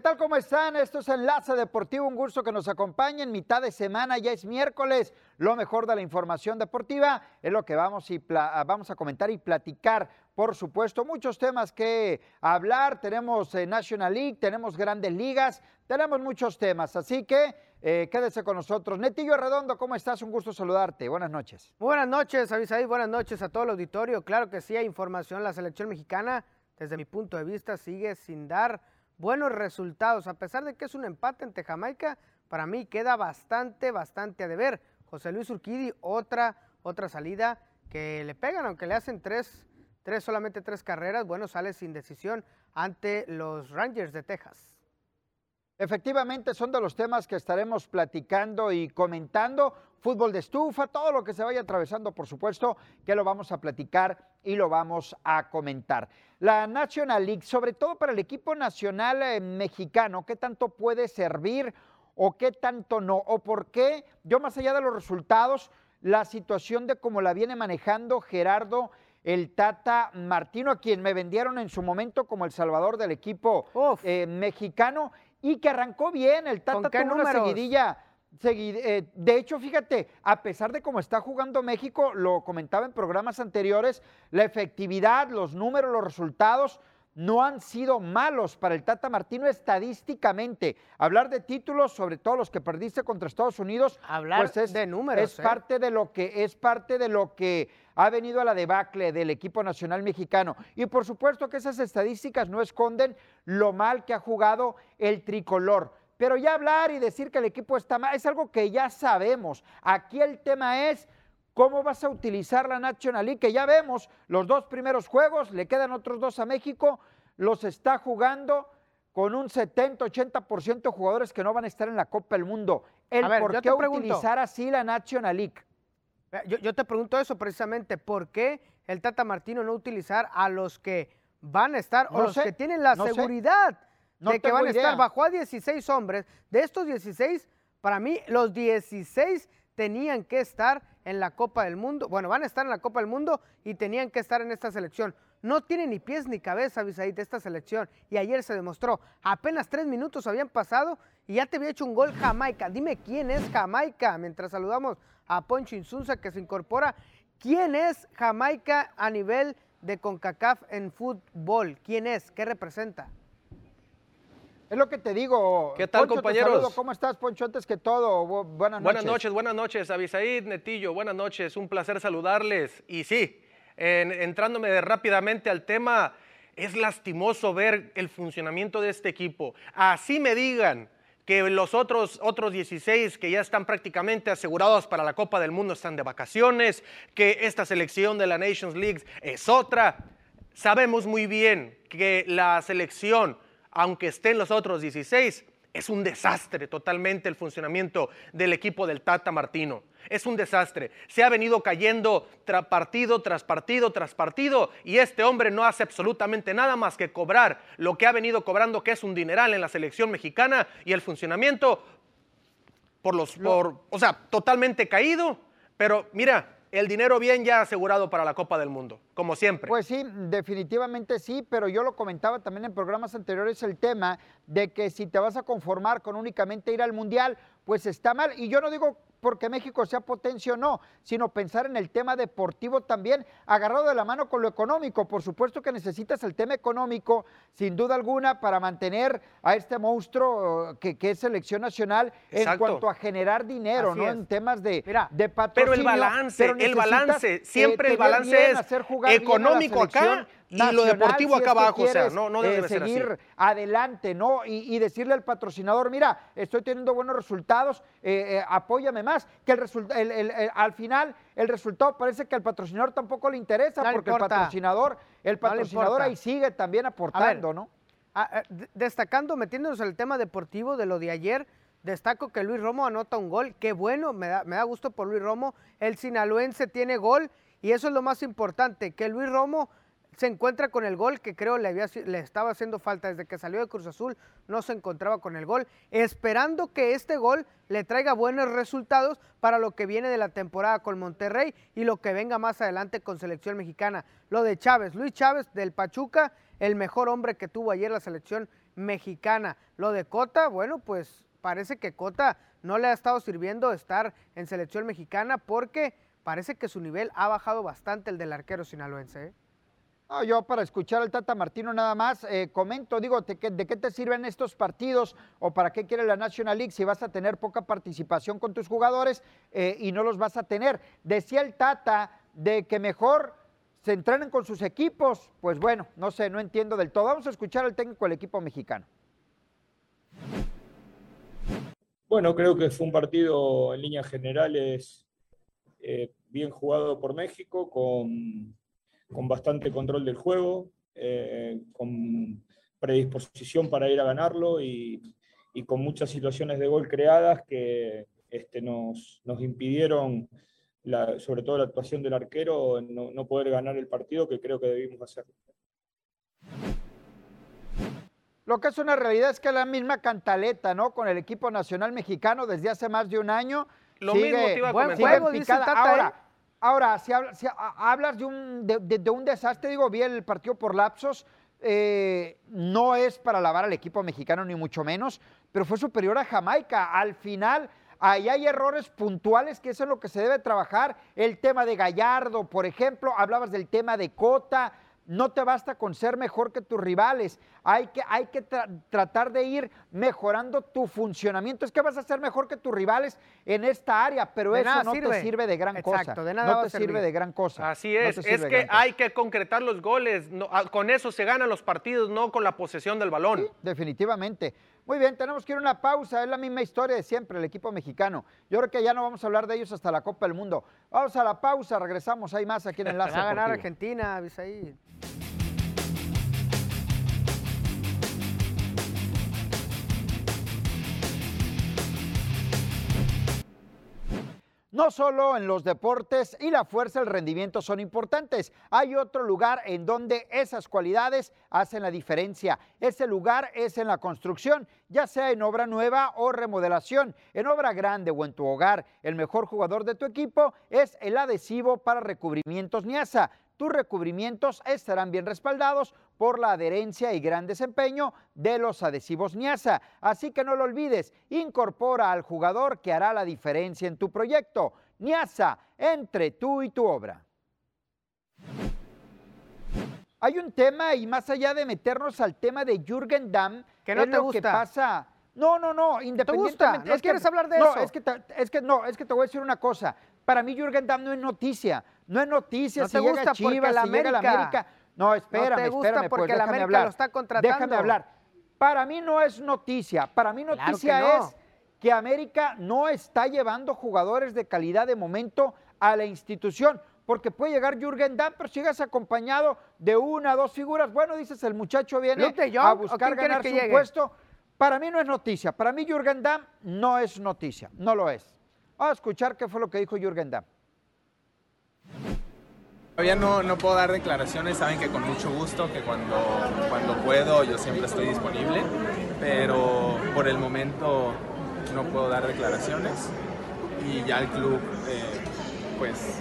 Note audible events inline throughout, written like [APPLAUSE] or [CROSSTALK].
¿Qué tal? ¿Cómo están? Esto es Enlace Deportivo, un gusto que nos acompañen. Mitad de semana, ya es miércoles. Lo mejor de la información deportiva es lo que vamos, y vamos a comentar y platicar. Por supuesto, muchos temas que hablar. Tenemos eh, National League, tenemos grandes ligas, tenemos muchos temas. Así que eh, quédese con nosotros. Netillo Redondo, ¿cómo estás? Un gusto saludarte. Buenas noches. Buenas noches, Avisaí. Buenas noches a todo el auditorio. Claro que sí hay información. La selección mexicana, desde mi punto de vista, sigue sin dar buenos resultados. A pesar de que es un empate ante Jamaica, para mí queda bastante, bastante a deber. José Luis Urquidi, otra, otra salida que le pegan, aunque le hacen tres, tres, solamente tres carreras, bueno, sale sin decisión ante los Rangers de Texas. Efectivamente, son de los temas que estaremos platicando y comentando. Fútbol de estufa, todo lo que se vaya atravesando, por supuesto, que lo vamos a platicar y lo vamos a comentar. La National League, sobre todo para el equipo nacional eh, mexicano, ¿qué tanto puede servir o qué tanto no? ¿O por qué? Yo más allá de los resultados, la situación de cómo la viene manejando Gerardo el Tata Martino, a quien me vendieron en su momento como el salvador del equipo eh, mexicano y que arrancó bien. El Tata tuvo una seguidilla eh, de hecho, fíjate, a pesar de cómo está jugando México, lo comentaba en programas anteriores, la efectividad, los números, los resultados no han sido malos para el Tata Martino estadísticamente. Hablar de títulos, sobre todo los que perdiste contra Estados Unidos, Hablar pues es, de números, es ¿eh? parte de lo que es parte de lo que ha venido a la debacle del equipo nacional mexicano. Y por supuesto que esas estadísticas no esconden lo mal que ha jugado el tricolor. Pero ya hablar y decir que el equipo está mal es algo que ya sabemos. Aquí el tema es cómo vas a utilizar la National League, que ya vemos los dos primeros juegos, le quedan otros dos a México, los está jugando con un 70-80% de jugadores que no van a estar en la Copa del Mundo. El por qué utilizar así la National League. Yo, te pregunto eso precisamente, ¿por qué el Tata Martino no utilizar a los que van a estar o los que tienen la seguridad? De que van a estar. Bajó a 16 hombres. De estos 16, para mí, los 16 tenían que estar en la Copa del Mundo. Bueno, van a estar en la Copa del Mundo y tenían que estar en esta selección. No tiene ni pies ni cabeza, Bisaid, esta selección. Y ayer se demostró. Apenas tres minutos habían pasado y ya te había hecho un gol Jamaica. Dime quién es Jamaica. Mientras saludamos a Poncho Insunza que se incorpora. ¿Quién es Jamaica a nivel de CONCACAF en fútbol? ¿Quién es? ¿Qué representa? Es lo que te digo. ¿Qué tal, compañeros? ¿Cómo estás, Poncho? Antes que todo, buenas noches. Buenas noches, buenas noches, Abisaid, Netillo, buenas noches. Un placer saludarles. Y sí, entrándome rápidamente al tema, es lastimoso ver el funcionamiento de este equipo. Así me digan que los otros, otros 16 que ya están prácticamente asegurados para la Copa del Mundo están de vacaciones, que esta selección de la Nations League es otra. Sabemos muy bien que la selección aunque estén los otros 16, es un desastre totalmente el funcionamiento del equipo del Tata Martino. Es un desastre. Se ha venido cayendo partido tras partido tras partido y este hombre no hace absolutamente nada más que cobrar lo que ha venido cobrando, que es un dineral en la selección mexicana y el funcionamiento por los, por, o sea, totalmente caído. Pero mira, el dinero bien ya asegurado para la Copa del Mundo, como siempre. Pues sí, definitivamente sí, pero yo lo comentaba también en programas anteriores el tema de que si te vas a conformar con únicamente ir al Mundial, pues está mal. Y yo no digo porque México sea potencia o no, sino pensar en el tema deportivo también, agarrado de la mano con lo económico. Por supuesto que necesitas el tema económico, sin duda alguna, para mantener a este monstruo que, es selección nacional en cuanto a generar dinero, ¿no? En temas de, de patrocinio. Pero el balance, el balance, siempre eh, el balance es económico acá y lo deportivo acá abajo, o sea, no, no debe eh, seguir adelante, ¿no? Y, decirle al patrocinador, mira, estoy teniendo buenos resultados, eh, eh, apóyame más, que el, al final el resultado parece que al patrocinador tampoco le interesa, porque el patrocinador, el patrocinador ahí sigue también aportando, ¿no? destacando, metiéndonos en el tema deportivo de lo de ayer, destaco que Luis Romo anota un gol, qué bueno, me da, me da gusto por Luis Romo, el sinaloense tiene gol, y eso es lo más importante, que Luis Romo se encuentra con el gol que creo le, le estaba haciendo falta desde que salió de Cruz Azul, no se encontraba con el gol, esperando que este gol le traiga buenos resultados para lo que viene de la temporada con Monterrey y lo que venga más adelante con selección mexicana. Lo de Chávez, Luis Chávez del Pachuca, el mejor hombre que tuvo ayer la selección mexicana. Lo de Cota, bueno, pues parece que Cota no le ha estado sirviendo estar en selección mexicana porque parece que su nivel ha bajado bastante el del arquero sinaloense. ¿eh? yo para escuchar al Tata Martino nada más eh, comento, digo, ¿de qué, te sirven estos partidos o para qué quiere la National League si vas a tener poca participación con tus jugadores eh, y no los vas a tener? Decía el Tata de que mejor se entrenen con sus equipos, pues bueno, no sé, no entiendo del todo. Vamos a escuchar al técnico del equipo mexicano. Bueno, creo que fue un partido en líneas generales eh, bien jugado por México, con con bastante control del juego, eh, con predisposición para ir a ganarlo y, con muchas situaciones de gol creadas que este, nos, nos impidieron, sobre todo la actuación del arquero, no, poder ganar el partido que creo que debimos hacer. Lo que es una realidad es que la misma cantaleta, ¿no? Con el equipo nacional mexicano desde hace más de un año. Lo mismo te iba a Buen juego, dice Ahora, ¿eh? Ahora, si, hablas de un, de, un, desastre, digo, vi el partido por lapsos, eh, no es para lavar al equipo mexicano ni mucho menos, pero fue superior a Jamaica. Al final, ahí hay errores puntuales que eso es lo que se debe trabajar. El tema de Gallardo, por ejemplo, hablabas del tema de Cota, no te basta con ser mejor que tus rivales. Hay que, hay que tratar de ir mejorando tu funcionamiento. Es que vas a ser mejor que tus rivales en esta área, pero eso no te sirve de gran cosa. De nada no te sirve de gran cosa. Así es. es que hay que concretar los goles. Ah, con eso se ganan los partidos, no con la posesión del balón. definitivamente. Muy bien, tenemos que ir a una pausa. Es la misma historia de siempre, el equipo mexicano. Yo creo que ya no vamos a hablar de ellos hasta la Copa del Mundo. Vamos a la pausa, regresamos. Hay más aquí en [LAUGHS] Enlace. Va a ganar Argentina, Avisaí. No solo en los deportes y la fuerza, el rendimiento son importantes. Hay otro lugar en donde esas cualidades hacen la diferencia. Ese lugar es en la construcción, ya sea en obra nueva o remodelación, en obra grande o en tu hogar. El mejor jugador de tu equipo es el adhesivo para recubrimientos Niasa tus recubrimientos estarán bien respaldados por la adherencia y gran desempeño de los adhesivos Niasa. Así que no lo olvides, incorpora al jugador que hará la diferencia en tu proyecto. Niasa, entre tú y tu obra. Hay un tema y más allá de meternos al tema de Jürgen Damm, que no es lo que pasa. No, no, no, independientemente. ¿No quieres hablar de eso? Es que, es que no, es que te voy a decir una cosa. Para mí Jürgen Damm no es noticia. No es noticia si llega Chivas, la llega la América. No, espérame, no te gusta espérame, porque pues, la América lo está contratando. Déjame hablar. Para mí no es noticia. Para mí noticia es que América no está llevando jugadores de calidad de momento a la institución. Porque puede llegar Jürgen Damm, pero si llegas acompañado de una, dos figuras, bueno, dices, el muchacho viene a buscar ganar su puesto. Para mí no es noticia. Para mí Jürgen Damm no es noticia. No lo es. Vamos a escuchar qué fue lo que dijo Jürgen Damm. Todavía no, no, puedo dar declaraciones, saben que con mucho gusto, que cuando, cuando puedo yo siempre estoy disponible, pero por el momento no puedo dar declaraciones y ya el club eh, pues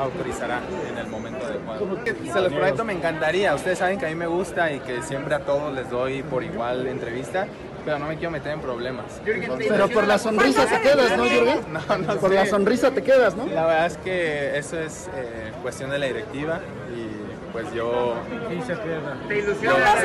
autorizará en el momento adecuado. Se los proyecto me encantaría, ustedes saben que a mí me gusta y que siempre a todos les doy por igual entrevista, pero no me quiero meter en problemas. pero por la sonrisa te quedas, ¿no, Jürgen? [LAUGHS] No, no Por la sonrisa te quedas, ¿no? La verdad es que eso es eh, cuestión de la directiva y pues yo... ¿Te ilusiona?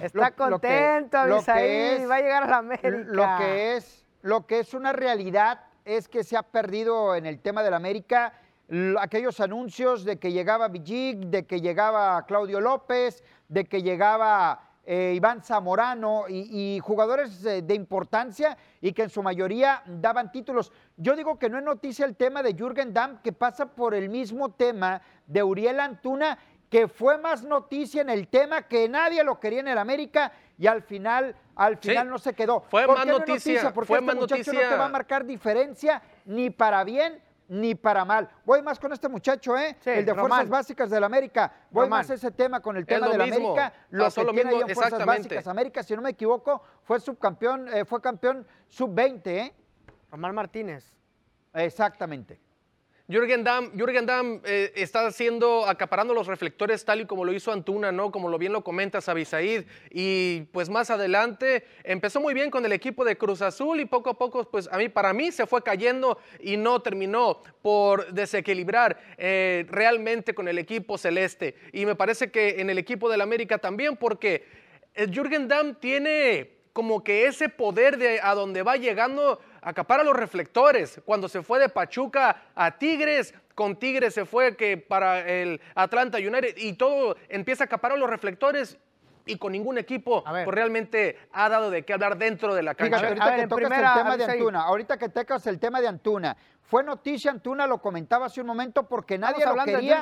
Está contento, lo va a llegar a la América. Lo que es, lo que es una realidad es que se ha perdido en el tema de la América aquellos anuncios de que llegaba Villig, de que llegaba Claudio López, de que llegaba eh, Iván Zamorano y, jugadores de, importancia y que en su mayoría daban títulos. Yo digo que no es noticia el tema de Jürgen Damm, que pasa por el mismo tema de Uriel Antuna, que fue más noticia en el tema que nadie lo quería en el América y al final, al final no se quedó. Fue más noticia, Porque este muchacho no te va a marcar diferencia ni para bien ni para mal. Voy más con este muchacho, ¿eh? el de Fuerzas Básicas del América. Voy más ese tema con el tema del América. Lo que tiene ahí en Fuerzas Básicas. América, si no me equivoco, fue subcampeón, eh, fue campeón sub-20, ¿eh? Román Martínez. Exactamente. Jürgen Damm, Jürgen Damm eh, está haciendo, acaparando los reflectores tal y como lo hizo Antuna, ¿no? Como lo bien lo comentas, Abisaid. Y pues más adelante empezó muy bien con el equipo de Cruz Azul y poco a poco, pues a mí, para mí se fue cayendo y no terminó por desequilibrar eh, realmente con el equipo celeste. Y me parece que en el equipo del América también, porque eh, Jürgen Damm tiene como que ese poder de a donde va llegando acapara los reflectores. Cuando se fue de Pachuca a Tigres, con Tigres se fue que para el Atlanta United y todo empieza a acaparar los reflectores y con ningún equipo pues realmente ha dado de qué hablar dentro de la cancha. ahorita que tocas el tema de Antuna, ahorita que tocas el tema de Antuna, fue noticia Antuna, lo comentaba hace un momento porque nadie lo quería.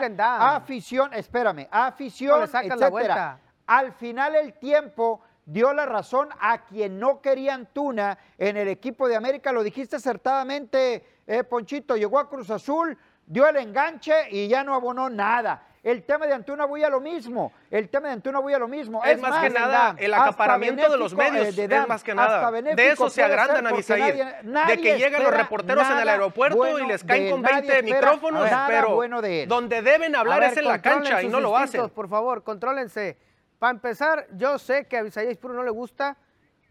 Afición, espérame, afición, etcétera. Al final el tiempo dio la razón a quien no quería Antuna en el equipo de América. Lo dijiste acertadamente, eh, Ponchito. Llegó a Cruz Azul, dio el enganche y ya no abonó nada. El tema de Antuna voy a lo mismo. El tema de Antuna voy a lo mismo. Es, más, que nada el acaparamiento de los medios. Eh, es más que nada. De eso se agrandan a De que llegan los reporteros en el aeropuerto y les caen con 20 micrófonos, pero donde deben hablar es en la cancha y no lo hacen. Por favor, contrólense. Para empezar, yo sé que a Isaías Puro no le gusta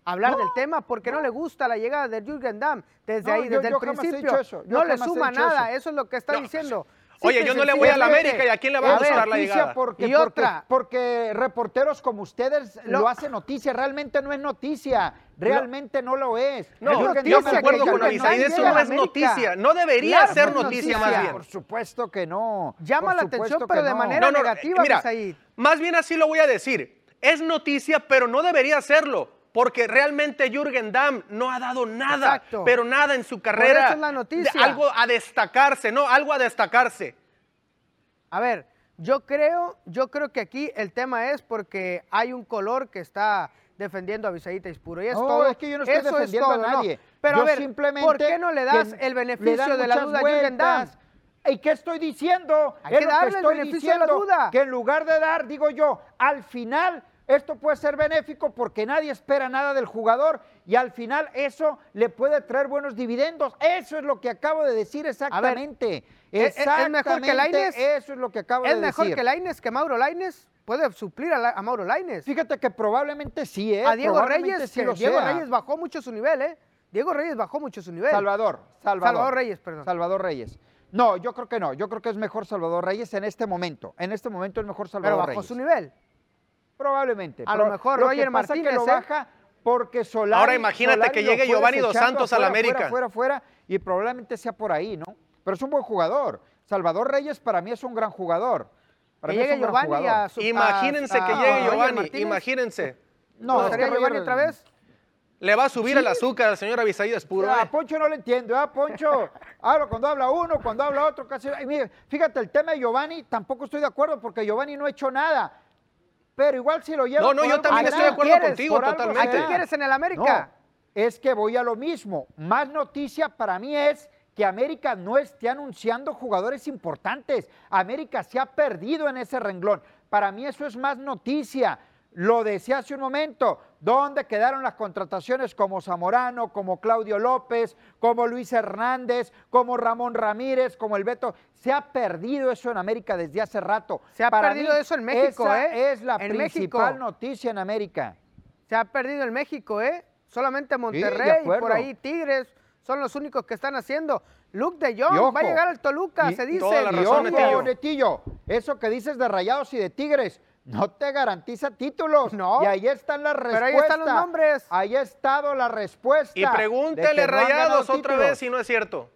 hablar del tema porque no. le gusta la llegada de Jürgen Damm desde ahí, desde el principio. No le suma nada, eso. es lo que está diciendo. Oye, yo no le voy a la América y a quién le va a gustar la llegada. Porque, y otra. Porque, reporteros como ustedes lo, hacen noticia, realmente no es noticia. Realmente no, lo es. No, yo concuerdo con Abisaid, eso no es noticia. No debería ser noticia, más bien. Por supuesto que no. Llama la atención, pero de manera negativa, mira, Más bien así lo voy a decir. Es noticia, pero no debería serlo porque realmente Jürgen Damm no ha dado nada, pero nada en su carrera. es la noticia. algo a destacarse, ¿no? Algo a destacarse. A ver, yo creo, yo creo que aquí el tema es porque hay un color que está defendiendo a Visaíta Ispuro. Y es no, es que yo no estoy defendiendo a nadie. Pero a ver, simplemente ¿por qué no le das el beneficio de la duda a Jürgen Damm? ¿Y qué estoy diciendo? Hay que darle el beneficio de la duda. Que en lugar de dar, digo yo, al final esto puede ser benéfico porque nadie espera nada del jugador y al final eso le puede traer buenos dividendos. Eso es lo que acabo de decir exactamente. exactamente. ¿Es mejor que Laines? Eso es lo que acabo de decir. ¿Es mejor que Laines que Mauro Laines? ¿Puede suplir a, Mauro Laines? Fíjate que probablemente sí, ¿eh? A Diego Reyes, sí Diego Reyes bajó mucho su nivel, ¿eh? Diego Reyes bajó mucho su nivel. Salvador, Salvador. Salvador Reyes, perdón. Salvador Reyes. No, yo creo que no. Yo creo que es mejor Salvador Reyes en este momento. En este momento es mejor Salvador Reyes. Pero bajó su nivel. Probablemente. A lo mejor lo Roger Martínez que lo ¿eh? baja porque Solari, Ahora imagínate que llegue Giovanni Dos Santos a la América. Fuera, fuera, fuera, y probablemente sea por ahí, ¿no? Pero es un buen jugador. Salvador Reyes para mí es un gran jugador. Para que llegue Giovanni a su, Imagínense que llegue Giovanni, imagínense. No, ¿sería Giovanni otra vez? Le va a subir el azúcar al señor Avisaídas Puro. A Poncho no le entiendo, ¿ah? Poncho, [LAUGHS] hablo cuando habla uno, cuando habla otro, casi. fíjate, el tema de Giovanni, tampoco estoy de acuerdo porque Giovanni no ha hecho nada pero igual si lo llevo. No, no, yo también estoy de acuerdo contigo totalmente. ¿A qué quieres en el América? es que voy a lo mismo. Más noticia para mí es que América no esté anunciando jugadores importantes. América se ha perdido en ese renglón. Para mí eso es más noticia. Lo decía hace un momento, ¿dónde quedaron las contrataciones como Zamorano, como Claudio López, como Luis Hernández, como Ramón Ramírez, como el Beto? Se ha perdido eso en América desde hace rato. Se ha perdido eso en México, esa ¿eh? Es la principal noticia en América. Se ha perdido en México, ¿eh? Solamente Monterrey y por ahí Tigres son los únicos que están haciendo. Luke de Jong va a llegar al Toluca, se dice. Toda la razón, Netillo. Eso que dices de Rayados y de Tigres no te garantiza títulos. No. Y ahí están las respuestas. Pero ahí están los nombres. Ahí ha estado la respuesta. Y pregúntele Rayados otra vez si no es cierto.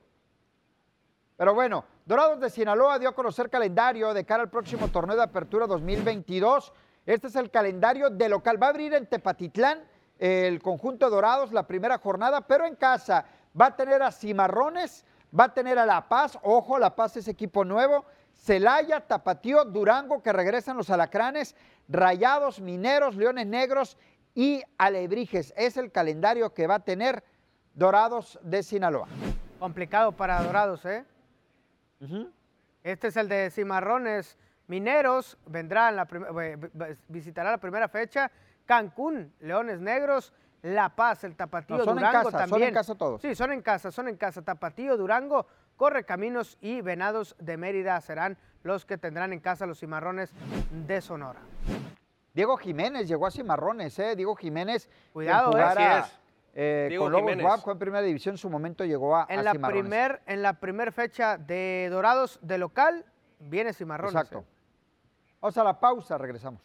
Pero bueno, Dorados de Sinaloa dio a conocer calendario de cara al próximo torneo de apertura 2022. Este es el calendario de local. Va a abrir en Tepatitlán el conjunto de Dorados la primera jornada, pero en casa va a tener a Cimarrones, va a tener a La Paz. Ojo, La Paz es equipo nuevo Celaya, Tapatío, Durango, que regresan los alacranes, Rayados, Mineros, Leones Negros y Alebrijes. Es el calendario que va a tener Dorados de Sinaloa. Complicado para Dorados, ¿eh? Este es el de Cimarrones Mineros, vendrá la visitará la primera fecha. Cancún, Leones Negros, La Paz, el Tapatío Durango también. Son en casa todos. Sí, son en casa, son en casa. Tapatío, Durango, Correcaminos y Venados de Mérida serán los que tendrán en casa los cimarrones de Sonora. Diego Jiménez llegó a Cimarrones, ¿eh? Diego Jiménez. Cuidado, eh. Eh, con Lobos Jiménez. en primera división, en su momento llegó a, en la Primer, en la primera fecha de Dorados de local, viene Cimarrones. Exacto. Eh. Vamos a la pausa, regresamos.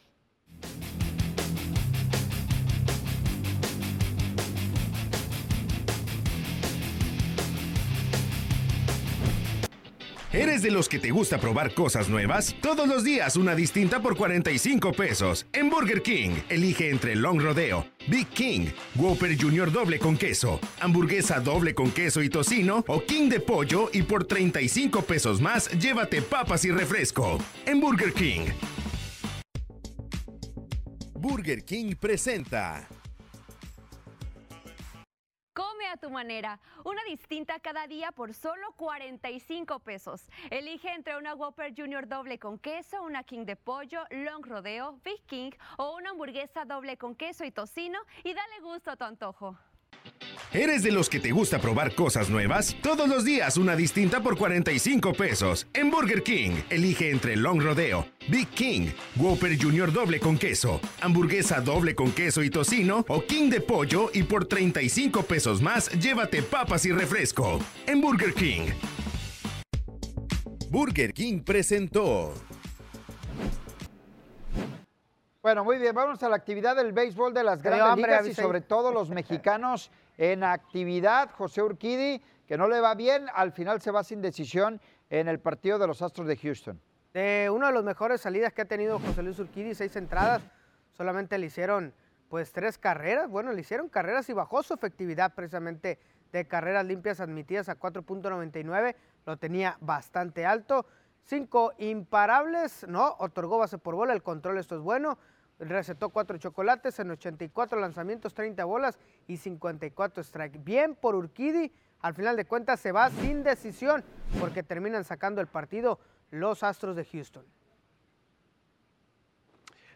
¿Eres de los que te gusta probar cosas nuevas? Todos los días una distinta por 45 pesos. En Burger King, elige entre Long Rodeo, Big King, Whopper Junior doble con queso, hamburguesa doble con queso y tocino o King de pollo y por 35 pesos más llévate papas y refresco. En Burger King. Burger King presenta a tu manera, una distinta cada día por solo 45 pesos. Elige entre una Whopper Junior doble con queso, una King de pollo, Long Rodeo, Big King o una hamburguesa doble con queso y tocino y dale gusto a tu antojo. ¿Eres de los que te gusta probar cosas nuevas? Todos los días una distinta por 45 pesos. En Burger King, elige entre Long Rodeo, Big King, Whopper Junior doble con queso, hamburguesa doble con queso y tocino o King de pollo y por 35 pesos más llévate papas y refresco. En Burger King. Burger King presentó. Bueno, muy bien, vamos a la actividad del béisbol de las grandes ligas y sobre todo los [LAUGHS] mexicanos en actividad. José Urquidi, que no le va bien, al final se va sin decisión en el partido de los Astros de Houston. De una de las mejores salidas que ha tenido José Luis Urquidi, seis entradas, solamente le hicieron pues tres carreras, bueno, le hicieron carreras y bajó su efectividad precisamente de carreras limpias admitidas a 4.99, lo tenía bastante alto. Cinco imparables, no, otorgó base por bola, el control esto es bueno, recetó cuatro chocolates en 84 lanzamientos, 30 bolas y 54 strikes. Bien por Urquidi, al final de cuentas se va sin decisión porque terminan sacando el partido los Astros de Houston.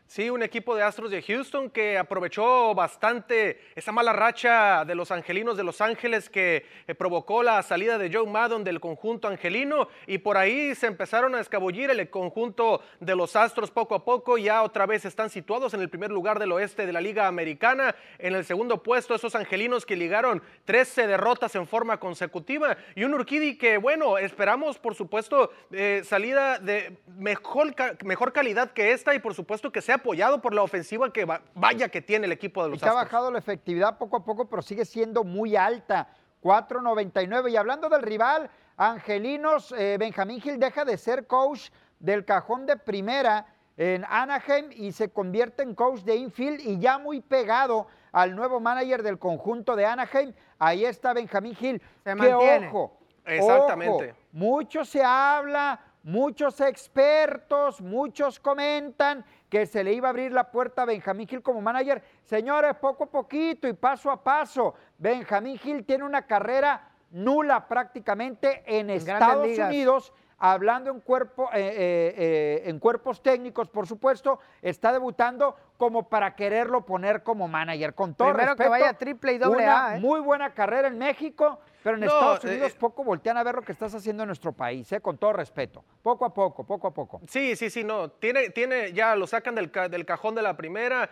Sí, un equipo de Astros de Houston que aprovechó bastante esa mala racha de los angelinos de Los Ángeles que eh, provocó la salida de Joe Maddon del conjunto angelino y por ahí se empezaron a escabullir el conjunto de los Astros poco a poco. Ya otra vez están situados en el primer lugar del oeste de la Liga Americana. En el segundo puesto, esos angelinos que ligaron 13 derrotas en forma consecutiva y un Urquidi que, bueno, esperamos por supuesto eh, salida de mejor, mejor calidad que esta y por supuesto que sea apoyado por la ofensiva que vaya que tiene el equipo de los y que ha bajado la efectividad poco a poco, pero sigue siendo muy alta. 4.99. Y hablando del rival, Angelinos, eh, Benjamín Gil deja de ser coach del cajón de primera en Anaheim y se convierte en coach de infield y ya muy pegado al nuevo manager del conjunto de Anaheim. Ahí está Benjamín Gil. Se mantiene. Ojo, Exactamente. mucho se habla, muchos expertos, muchos comentan que se le iba a abrir la puerta a Benjamín Gil como manager. Señores, poco a poquito y paso a paso, Benjamín Gil tiene una carrera nula prácticamente en, Estados Unidos hablando en, cuerpo, eh, eh, eh, en cuerpos técnicos, por supuesto, está debutando como para quererlo poner como manager. Con todo Primero respeto, que vaya triple y doble una muy buena carrera en México, pero en Estados Unidos poco voltean a ver lo que estás haciendo en nuestro país, con todo respeto. Poco a poco, poco a poco. Sí, sí, sí, no. Tiene, tiene, ya lo sacan del, del cajón de la primera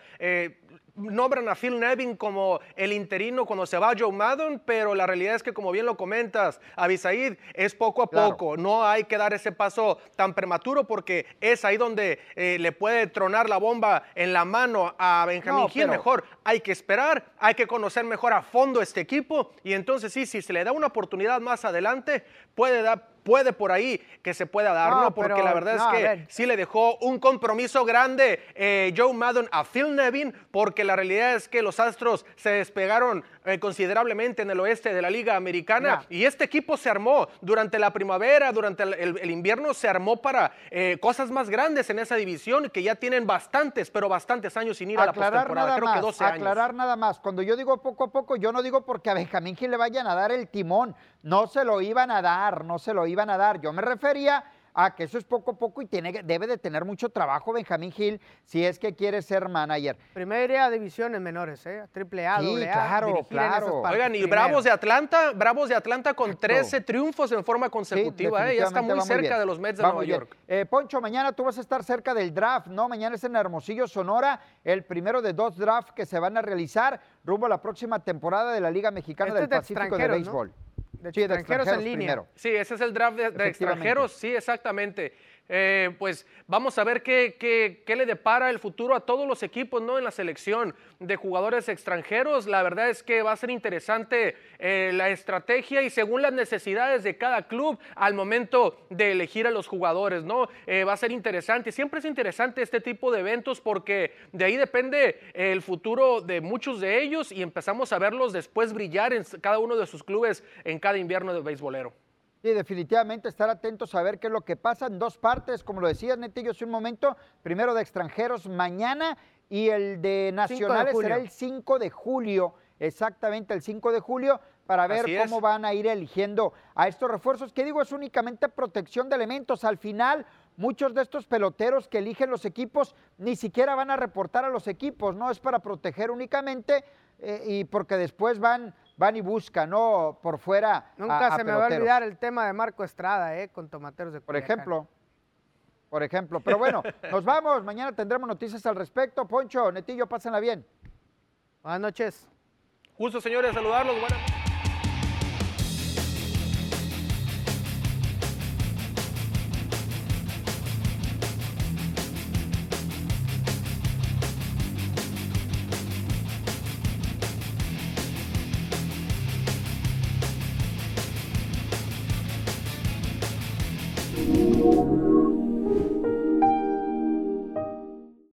nombran a Phil Nevin como el interino cuando se va Joe Maddon, pero la realidad es que como bien lo comentas, Abisaid es poco a poco, no hay que dar ese paso tan prematuro porque es ahí donde eh, le puede tronar la bomba en la mano a Benjamín Gil, mejor hay que esperar, hay que conocer mejor a fondo este equipo y entonces sí, si se le da una oportunidad más adelante, puede dar puede por ahí que se pueda dar, ¿no? Porque la verdad es que sí le dejó un compromiso grande eh, Joe Maddon a Phil Nevin, porque la realidad es que los Astros se despegaron eh, considerablemente en el oeste de la Liga Americana y este equipo se armó durante la primavera, durante el, invierno, se armó para eh, cosas más grandes en esa división que ya tienen bastantes, pero bastantes años sin ir a la postemporada, creo que 12 años. Aclarar nada más, cuando yo digo poco a poco, yo no digo porque a Benjamín Gil le vayan a dar el timón, no se lo iban a dar, no se lo iban a dar. Yo me refería Ah, que eso es poco a poco y tiene, debe de tener mucho trabajo Benjamín Gil si es que quiere ser manager. Primera divisiones menores, ¿eh? Triple A, sí, claro, claro. Oigan, y Bravos de Atlanta, Bravos de Atlanta con 13 triunfos en forma consecutiva, ¿eh? Ya está muy cerca de los Mets de Nueva York. Eh, Poncho, mañana tú vas a estar cerca del draft, ¿no? Mañana es en Hermosillo, Sonora, el primero de dos drafts que se van a realizar rumbo a la próxima temporada de la Liga Mexicana este del Pacífico de Béisbol. De, sí, de extranjeros, en línea. Sí, ese es el draft de extranjeros, sí, exactamente. Eh, pues vamos a ver qué, le depara el futuro a todos los equipos ¿no? en la selección de jugadores extranjeros. La verdad es que va a ser interesante eh, la estrategia y según las necesidades de cada club al momento de elegir a los jugadores. ¿no? Eh, va a ser interesante. Siempre es interesante este tipo de eventos porque de ahí depende el futuro de muchos de ellos y empezamos a verlos después brillar en cada uno de sus clubes en cada invierno de beisbolero. Sí, definitivamente estar atentos a ver qué es lo que pasa en dos partes, como lo decías, Netillo, hace un momento, primero de extranjeros mañana y el de nacionales será el 5 de julio, exactamente el 5 de julio, para ver cómo van a ir eligiendo a estos refuerzos, que digo, es únicamente protección de elementos. Al final, muchos de estos peloteros que eligen los equipos ni siquiera van a reportar a los equipos, no es para proteger únicamente eh, y porque después van van y buscan, ¿no? Por fuera. Nunca se me va a olvidar el tema de Marco Estrada, ¿eh? Con tomateros de Por ejemplo. Por ejemplo. Pero bueno, [LAUGHS] nos vamos. Mañana tendremos noticias al respecto. Poncho, Netillo, pásenla bien. Buenas noches. Justo, señores, saludarlos. Buenas